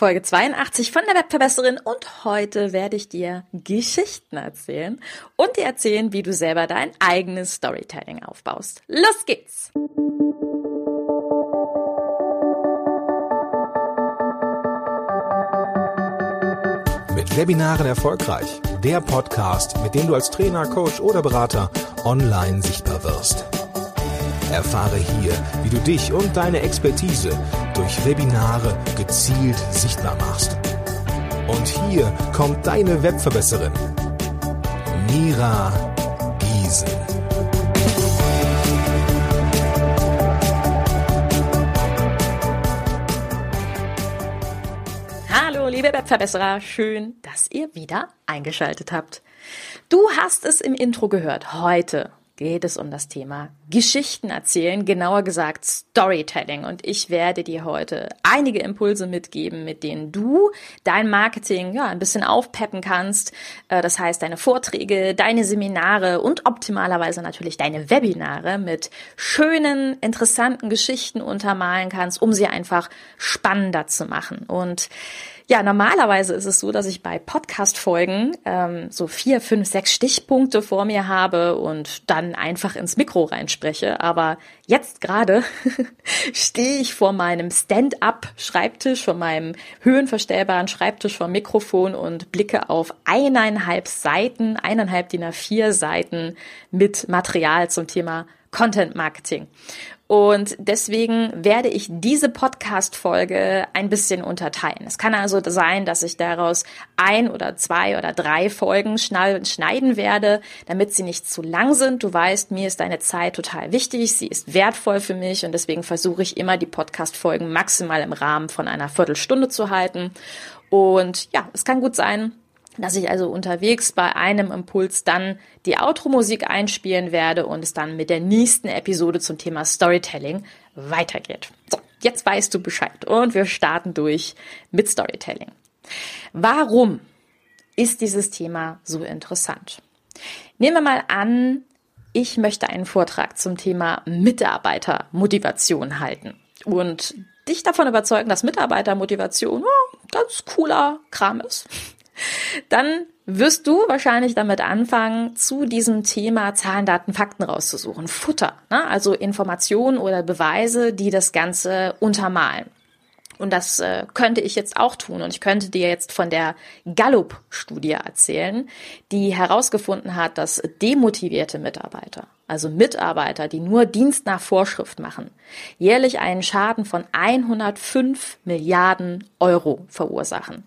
Folge 82 von der Webverbesserin und heute werde ich dir Geschichten erzählen und dir erzählen, wie du selber dein eigenes Storytelling aufbaust. Los geht's! Mit Webinaren erfolgreich. Der Podcast, mit dem du als Trainer, Coach oder Berater online sichtbar wirst. Erfahre hier, wie du dich und deine Expertise durch Webinare gezielt sichtbar machst. Und hier kommt deine Webverbesserin, Mira Giesen. Hallo, liebe Webverbesserer, schön, dass ihr wieder eingeschaltet habt. Du hast es im Intro gehört. Heute geht es um das Thema Geschichten erzählen, genauer gesagt Storytelling. Und ich werde dir heute einige Impulse mitgeben, mit denen du dein Marketing ja ein bisschen aufpeppen kannst. Äh, das heißt, deine Vorträge, deine Seminare und optimalerweise natürlich deine Webinare mit schönen, interessanten Geschichten untermalen kannst, um sie einfach spannender zu machen. Und ja, normalerweise ist es so, dass ich bei Podcast-Folgen ähm, so vier, fünf, sechs Stichpunkte vor mir habe und dann einfach ins Mikro reinspreche. Aber jetzt gerade stehe ich vor meinem Stand-up-Schreibtisch, vor meinem höhenverstellbaren Schreibtisch vor Mikrofon und blicke auf eineinhalb Seiten, eineinhalb DIN A4 Seiten mit Material zum Thema Content Marketing. Und deswegen werde ich diese Podcast-Folge ein bisschen unterteilen. Es kann also sein, dass ich daraus ein oder zwei oder drei Folgen schneiden werde, damit sie nicht zu lang sind. Du weißt, mir ist deine Zeit total wichtig. Sie ist wertvoll für mich und deswegen versuche ich immer, die Podcast-Folgen maximal im Rahmen von einer Viertelstunde zu halten. Und ja, es kann gut sein, dass ich also unterwegs bei einem Impuls dann die Outro-Musik einspielen werde und es dann mit der nächsten Episode zum Thema Storytelling weitergeht. So, jetzt weißt du Bescheid und wir starten durch mit Storytelling. Warum ist dieses Thema so interessant? Nehmen wir mal an, ich möchte einen Vortrag zum Thema Mitarbeitermotivation halten und dich davon überzeugen, dass Mitarbeitermotivation oh, ganz cooler Kram ist dann wirst du wahrscheinlich damit anfangen, zu diesem Thema Zahlen, Daten, Fakten rauszusuchen. Futter, ne? also Informationen oder Beweise, die das Ganze untermalen. Und das äh, könnte ich jetzt auch tun. Und ich könnte dir jetzt von der Gallup-Studie erzählen, die herausgefunden hat, dass demotivierte Mitarbeiter, also Mitarbeiter, die nur Dienst nach Vorschrift machen, jährlich einen Schaden von 105 Milliarden Euro verursachen.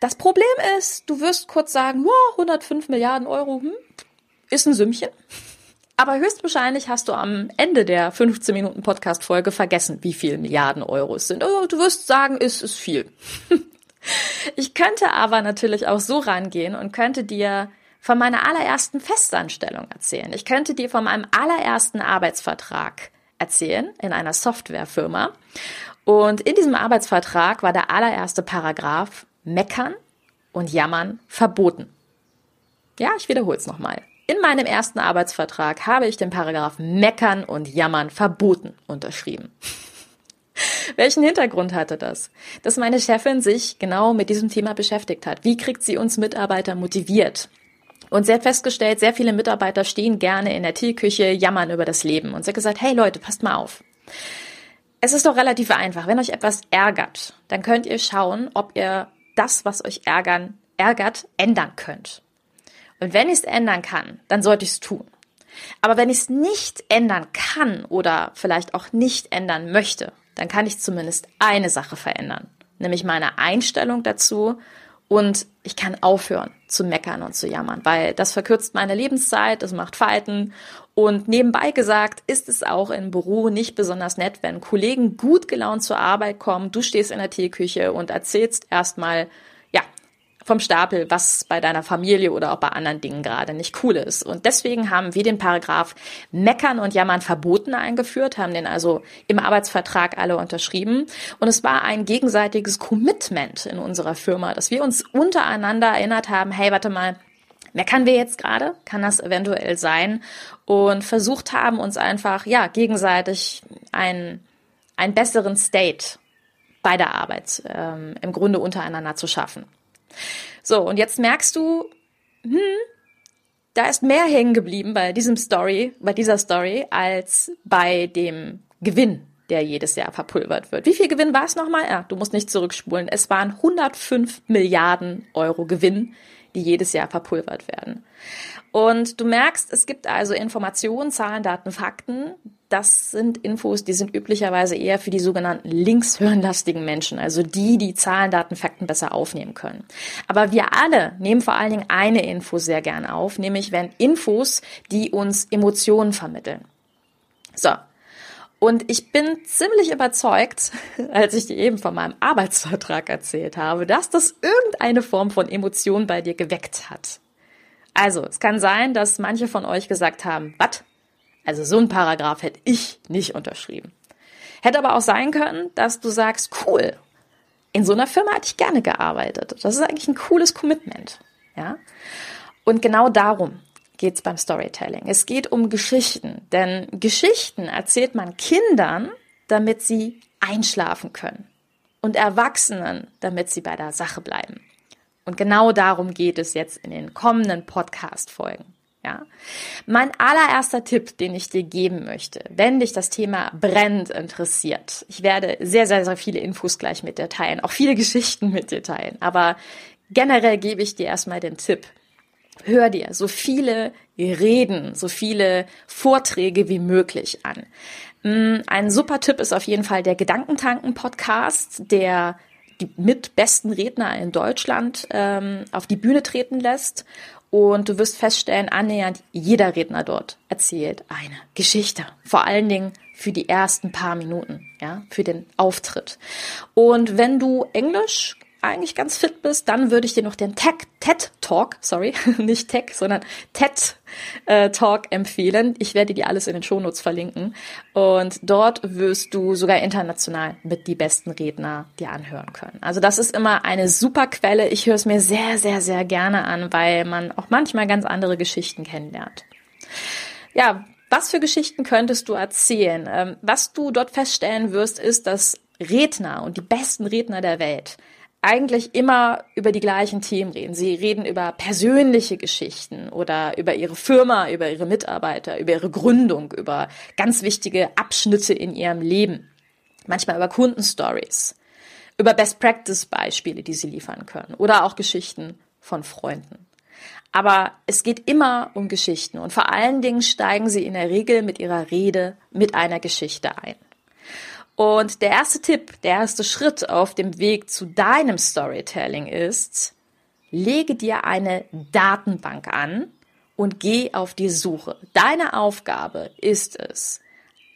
Das Problem ist, du wirst kurz sagen, wow, 105 Milliarden Euro, hm, ist ein Sümmchen. Aber höchstwahrscheinlich hast du am Ende der 15 Minuten Podcast-Folge vergessen, wie viel Milliarden Euro es sind. Also, du wirst sagen, es ist viel. Ich könnte aber natürlich auch so rangehen und könnte dir von meiner allerersten Festanstellung erzählen. Ich könnte dir von meinem allerersten Arbeitsvertrag erzählen in einer Softwarefirma. Und in diesem Arbeitsvertrag war der allererste Paragraph Meckern und Jammern verboten. Ja, ich wiederhole es nochmal. In meinem ersten Arbeitsvertrag habe ich den Paragraph Meckern und Jammern verboten unterschrieben. Welchen Hintergrund hatte das? Dass meine Chefin sich genau mit diesem Thema beschäftigt hat. Wie kriegt sie uns Mitarbeiter motiviert? Und sie hat festgestellt, sehr viele Mitarbeiter stehen gerne in der Teeküche, jammern über das Leben. Und sie hat gesagt, hey Leute, passt mal auf. Es ist doch relativ einfach. Wenn euch etwas ärgert, dann könnt ihr schauen, ob ihr das, was euch ärgern, ärgert, ändern könnt. Und wenn ich es ändern kann, dann sollte ich es tun. Aber wenn ich es nicht ändern kann oder vielleicht auch nicht ändern möchte, dann kann ich zumindest eine Sache verändern, nämlich meine Einstellung dazu und ich kann aufhören zu meckern und zu jammern, weil das verkürzt meine Lebenszeit, es macht Falten. Und nebenbei gesagt ist es auch im Büro nicht besonders nett, wenn Kollegen gut gelaunt zur Arbeit kommen, du stehst in der Teeküche und erzählst erstmal, vom Stapel, was bei deiner Familie oder auch bei anderen Dingen gerade nicht cool ist. Und deswegen haben wir den Paragraph Meckern und Jammern verboten eingeführt, haben den also im Arbeitsvertrag alle unterschrieben. Und es war ein gegenseitiges Commitment in unserer Firma, dass wir uns untereinander erinnert haben, hey, warte mal, meckern wir jetzt gerade? Kann das eventuell sein? Und versucht haben, uns einfach, ja, gegenseitig einen, einen besseren State bei der Arbeit ähm, im Grunde untereinander zu schaffen. So, und jetzt merkst du, hm, da ist mehr hängen geblieben bei diesem Story, bei dieser Story, als bei dem Gewinn, der jedes Jahr verpulvert wird. Wie viel Gewinn war es nochmal? Ja, du musst nicht zurückspulen. Es waren 105 Milliarden Euro Gewinn, die jedes Jahr verpulvert werden. Und du merkst, es gibt also Informationen, Zahlen, Daten, Fakten. Das sind Infos, die sind üblicherweise eher für die sogenannten linkshirnlastigen Menschen, also die, die Zahlen, Daten, Fakten besser aufnehmen können. Aber wir alle nehmen vor allen Dingen eine Info sehr gern auf, nämlich wenn Infos, die uns Emotionen vermitteln. So, und ich bin ziemlich überzeugt, als ich dir eben von meinem Arbeitsvertrag erzählt habe, dass das irgendeine Form von Emotion bei dir geweckt hat. Also, es kann sein, dass manche von euch gesagt haben, was? Also so ein Paragraph hätte ich nicht unterschrieben. Hätte aber auch sein können, dass du sagst, cool, in so einer Firma hätte ich gerne gearbeitet. Das ist eigentlich ein cooles Commitment. Ja? Und genau darum geht es beim Storytelling. Es geht um Geschichten, denn Geschichten erzählt man Kindern, damit sie einschlafen können und Erwachsenen, damit sie bei der Sache bleiben. Und genau darum geht es jetzt in den kommenden Podcast-Folgen. Ja. Mein allererster Tipp, den ich dir geben möchte, wenn dich das Thema brennt interessiert. Ich werde sehr, sehr, sehr viele Infos gleich mit dir teilen, auch viele Geschichten mit dir teilen. Aber generell gebe ich dir erstmal den Tipp, hör dir so viele Reden, so viele Vorträge wie möglich an. Mm, ein super Tipp ist auf jeden Fall der Gedankentanken-Podcast, der die mit besten Redner in Deutschland ähm, auf die Bühne treten lässt. Und du wirst feststellen, annähernd jeder Redner dort erzählt eine Geschichte. Vor allen Dingen für die ersten paar Minuten, ja, für den Auftritt. Und wenn du Englisch eigentlich ganz fit bist, dann würde ich dir noch den TED Talk, sorry, nicht Tech, sondern TED äh, Talk empfehlen. Ich werde dir alles in den Shownotes verlinken. Und dort wirst du sogar international mit die besten Redner dir anhören können. Also das ist immer eine super Quelle. Ich höre es mir sehr, sehr, sehr gerne an, weil man auch manchmal ganz andere Geschichten kennenlernt. Ja, was für Geschichten könntest du erzählen? Ähm, was du dort feststellen wirst, ist, dass Redner und die besten Redner der Welt eigentlich immer über die gleichen Themen reden. Sie reden über persönliche Geschichten oder über ihre Firma, über ihre Mitarbeiter, über ihre Gründung, über ganz wichtige Abschnitte in ihrem Leben. Manchmal über Kundenstories, über Best Practice Beispiele, die sie liefern können oder auch Geschichten von Freunden. Aber es geht immer um Geschichten und vor allen Dingen steigen sie in der Regel mit ihrer Rede mit einer Geschichte ein. Und der erste Tipp, der erste Schritt auf dem Weg zu deinem Storytelling ist, lege dir eine Datenbank an und geh auf die Suche. Deine Aufgabe ist es,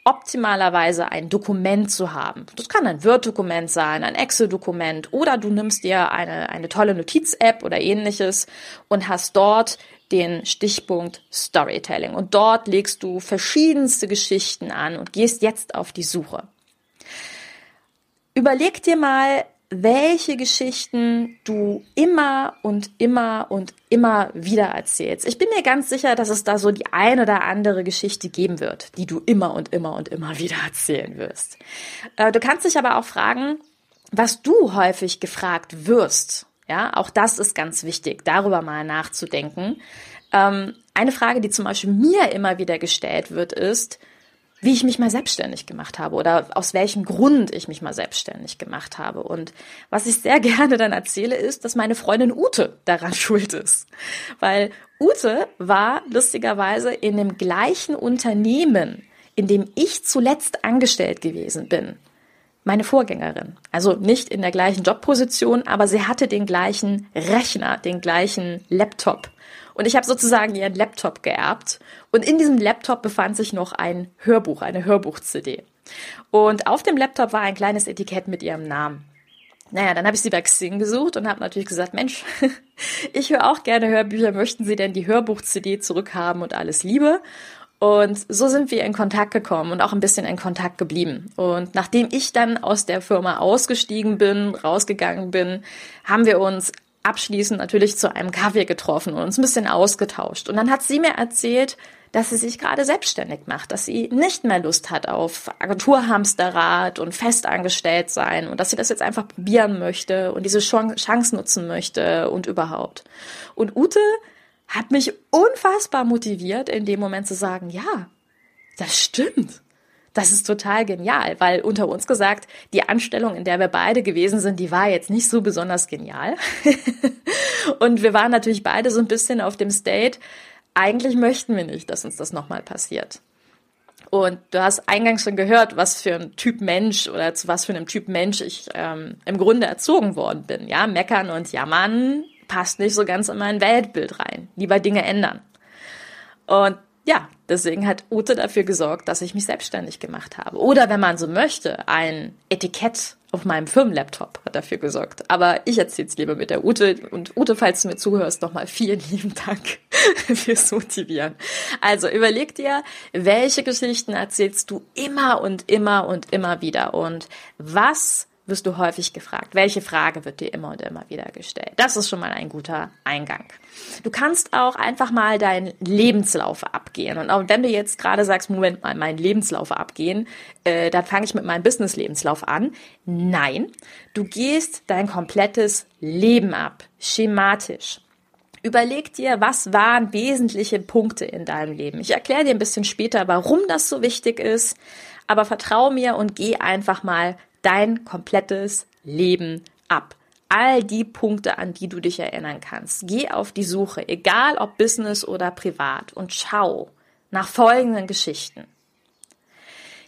optimalerweise ein Dokument zu haben. Das kann ein Word-Dokument sein, ein Excel-Dokument oder du nimmst dir eine, eine tolle Notiz-App oder ähnliches und hast dort den Stichpunkt Storytelling. Und dort legst du verschiedenste Geschichten an und gehst jetzt auf die Suche. Überleg dir mal, welche Geschichten du immer und immer und immer wieder erzählst. Ich bin mir ganz sicher, dass es da so die ein oder andere Geschichte geben wird, die du immer und immer und immer wieder erzählen wirst. Äh, du kannst dich aber auch fragen, was du häufig gefragt wirst. Ja, auch das ist ganz wichtig, darüber mal nachzudenken. Ähm, eine Frage, die zum Beispiel mir immer wieder gestellt wird, ist, wie ich mich mal selbstständig gemacht habe oder aus welchem Grund ich mich mal selbstständig gemacht habe. Und was ich sehr gerne dann erzähle, ist, dass meine Freundin Ute daran schuld ist. Weil Ute war lustigerweise in dem gleichen Unternehmen, in dem ich zuletzt angestellt gewesen bin. Meine Vorgängerin. Also nicht in der gleichen Jobposition, aber sie hatte den gleichen Rechner, den gleichen Laptop. Und ich habe sozusagen ihren Laptop geerbt. Und in diesem Laptop befand sich noch ein Hörbuch, eine Hörbuch-CD. Und auf dem Laptop war ein kleines Etikett mit ihrem Namen. Naja, dann habe ich sie bei Xing gesucht und habe natürlich gesagt, Mensch, ich höre auch gerne Hörbücher, möchten Sie denn die Hörbuch-CD zurückhaben und alles Liebe? Und so sind wir in Kontakt gekommen und auch ein bisschen in Kontakt geblieben. Und nachdem ich dann aus der Firma ausgestiegen bin, rausgegangen bin, haben wir uns abschließend natürlich zu einem Kaffee getroffen und uns ein bisschen ausgetauscht. Und dann hat sie mir erzählt, dass sie sich gerade selbstständig macht, dass sie nicht mehr Lust hat auf Agenturhamsterrad und festangestellt sein und dass sie das jetzt einfach probieren möchte und diese Chance nutzen möchte und überhaupt. Und Ute hat mich unfassbar motiviert, in dem Moment zu sagen, ja, das stimmt. Das ist total genial, weil unter uns gesagt, die Anstellung, in der wir beide gewesen sind, die war jetzt nicht so besonders genial. und wir waren natürlich beide so ein bisschen auf dem State, eigentlich möchten wir nicht, dass uns das nochmal passiert. Und du hast eingangs schon gehört, was für ein Typ Mensch oder zu was für einem Typ Mensch ich ähm, im Grunde erzogen worden bin. Ja, meckern und jammern passt nicht so ganz in mein Weltbild rein. Lieber Dinge ändern. Und ja, deswegen hat Ute dafür gesorgt, dass ich mich selbstständig gemacht habe. Oder wenn man so möchte, ein Etikett auf meinem Firmenlaptop hat dafür gesorgt. Aber ich erzähle es lieber mit der Ute. Und Ute, falls du mir zuhörst, nochmal vielen lieben Dank fürs Motivieren. Also überleg dir, welche Geschichten erzählst du immer und immer und immer wieder und was wirst du häufig gefragt? Welche Frage wird dir immer und immer wieder gestellt? Das ist schon mal ein guter Eingang. Du kannst auch einfach mal deinen Lebenslauf abgehen. Und auch wenn du jetzt gerade sagst, Moment mal, meinen Lebenslauf abgehen, äh, dann fange ich mit meinem Business-Lebenslauf an. Nein, du gehst dein komplettes Leben ab, schematisch. Überleg dir, was waren wesentliche Punkte in deinem Leben. Ich erkläre dir ein bisschen später, warum das so wichtig ist, aber vertrau mir und geh einfach mal dein komplettes Leben ab. All die Punkte, an die du dich erinnern kannst. Geh auf die Suche, egal ob Business oder privat, und schau nach folgenden Geschichten.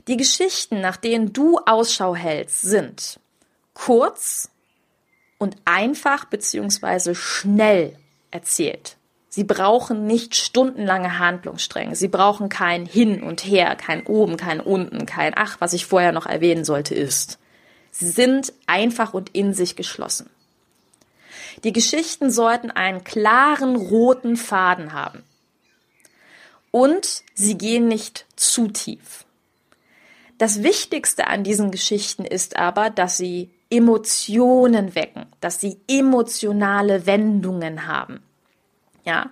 Die Geschichten, nach denen du Ausschau hältst, sind kurz und einfach beziehungsweise schnell erzählt. Sie brauchen nicht stundenlange Handlungsstränge. Sie brauchen kein Hin und Her, kein Oben, kein Unten, kein Ach, was ich vorher noch erwähnen sollte, ist. Sie sind einfach und in sich geschlossen. Die Geschichten sollten einen klaren roten Faden haben. Und sie gehen nicht zu tief. Das Wichtigste an diesen Geschichten ist aber, dass sie Emotionen wecken, dass sie emotionale Wendungen haben. Ja,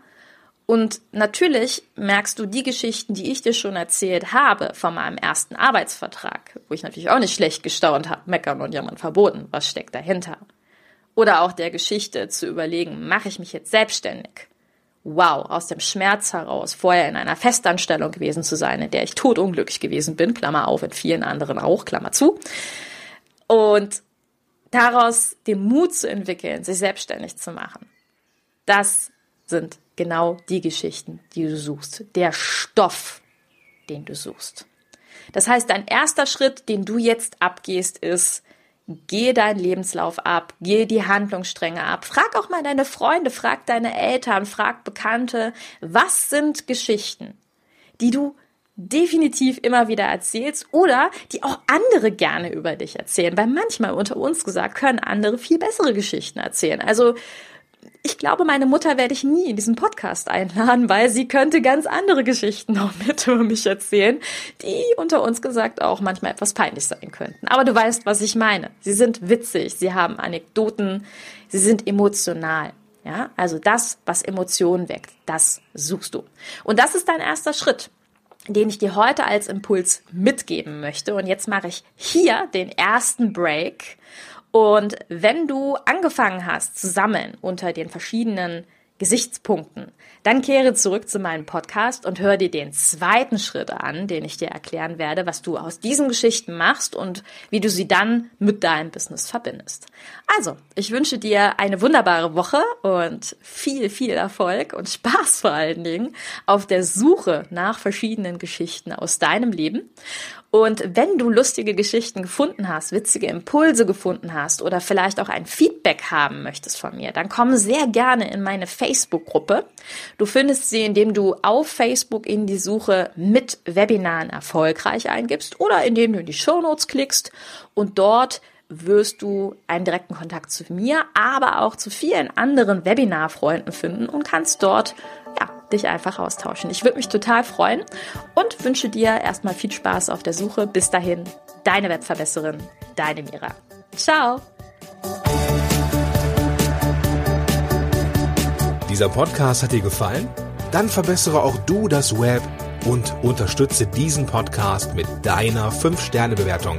und natürlich merkst du die Geschichten, die ich dir schon erzählt habe von meinem ersten Arbeitsvertrag, wo ich natürlich auch nicht schlecht gestaunt habe, meckern und jammern verboten, was steckt dahinter. Oder auch der Geschichte zu überlegen, mache ich mich jetzt selbstständig? Wow, aus dem Schmerz heraus, vorher in einer Festanstellung gewesen zu sein, in der ich totunglücklich gewesen bin, Klammer auf, in vielen anderen auch, Klammer zu. Und daraus den Mut zu entwickeln, sich selbstständig zu machen. Das sind genau die Geschichten, die du suchst, der Stoff, den du suchst. Das heißt, dein erster Schritt, den du jetzt abgehst, ist, geh deinen Lebenslauf ab, geh die Handlungsstränge ab. Frag auch mal deine Freunde, frag deine Eltern, frag Bekannte, was sind Geschichten, die du definitiv immer wieder erzählst oder die auch andere gerne über dich erzählen. Weil manchmal unter uns gesagt können andere viel bessere Geschichten erzählen. Also ich glaube, meine Mutter werde ich nie in diesen Podcast einladen, weil sie könnte ganz andere Geschichten noch mit über mich erzählen, die unter uns gesagt auch manchmal etwas peinlich sein könnten. Aber du weißt, was ich meine. Sie sind witzig, sie haben Anekdoten, sie sind emotional. Ja, also das, was Emotionen weckt, das suchst du. Und das ist dein erster Schritt den ich dir heute als Impuls mitgeben möchte. Und jetzt mache ich hier den ersten Break und wenn du angefangen hast zu sammeln unter den verschiedenen Gesichtspunkten, dann kehre zurück zu meinem Podcast und hör dir den zweiten Schritt an, den ich dir erklären werde, was du aus diesen Geschichten machst und wie du sie dann mit deinem Business verbindest. Also, ich wünsche dir eine wunderbare Woche und viel, viel Erfolg und Spaß vor allen Dingen auf der Suche nach verschiedenen Geschichten aus deinem Leben. Und wenn du lustige Geschichten gefunden hast, witzige Impulse gefunden hast oder vielleicht auch ein Feedback haben möchtest von mir, dann komm sehr gerne in meine Facebook-Gruppe. Du findest sie, indem du auf Facebook in die Suche mit Webinaren erfolgreich eingibst oder indem du in die Show Notes klickst und dort wirst du einen direkten Kontakt zu mir, aber auch zu vielen anderen Webinar-Freunden finden und kannst dort ja, dich einfach austauschen. Ich würde mich total freuen und wünsche dir erstmal viel Spaß auf der Suche. Bis dahin, deine Webverbesserin, deine Mira. Ciao! Dieser Podcast hat dir gefallen? Dann verbessere auch du das Web und unterstütze diesen Podcast mit deiner 5-Sterne-Bewertung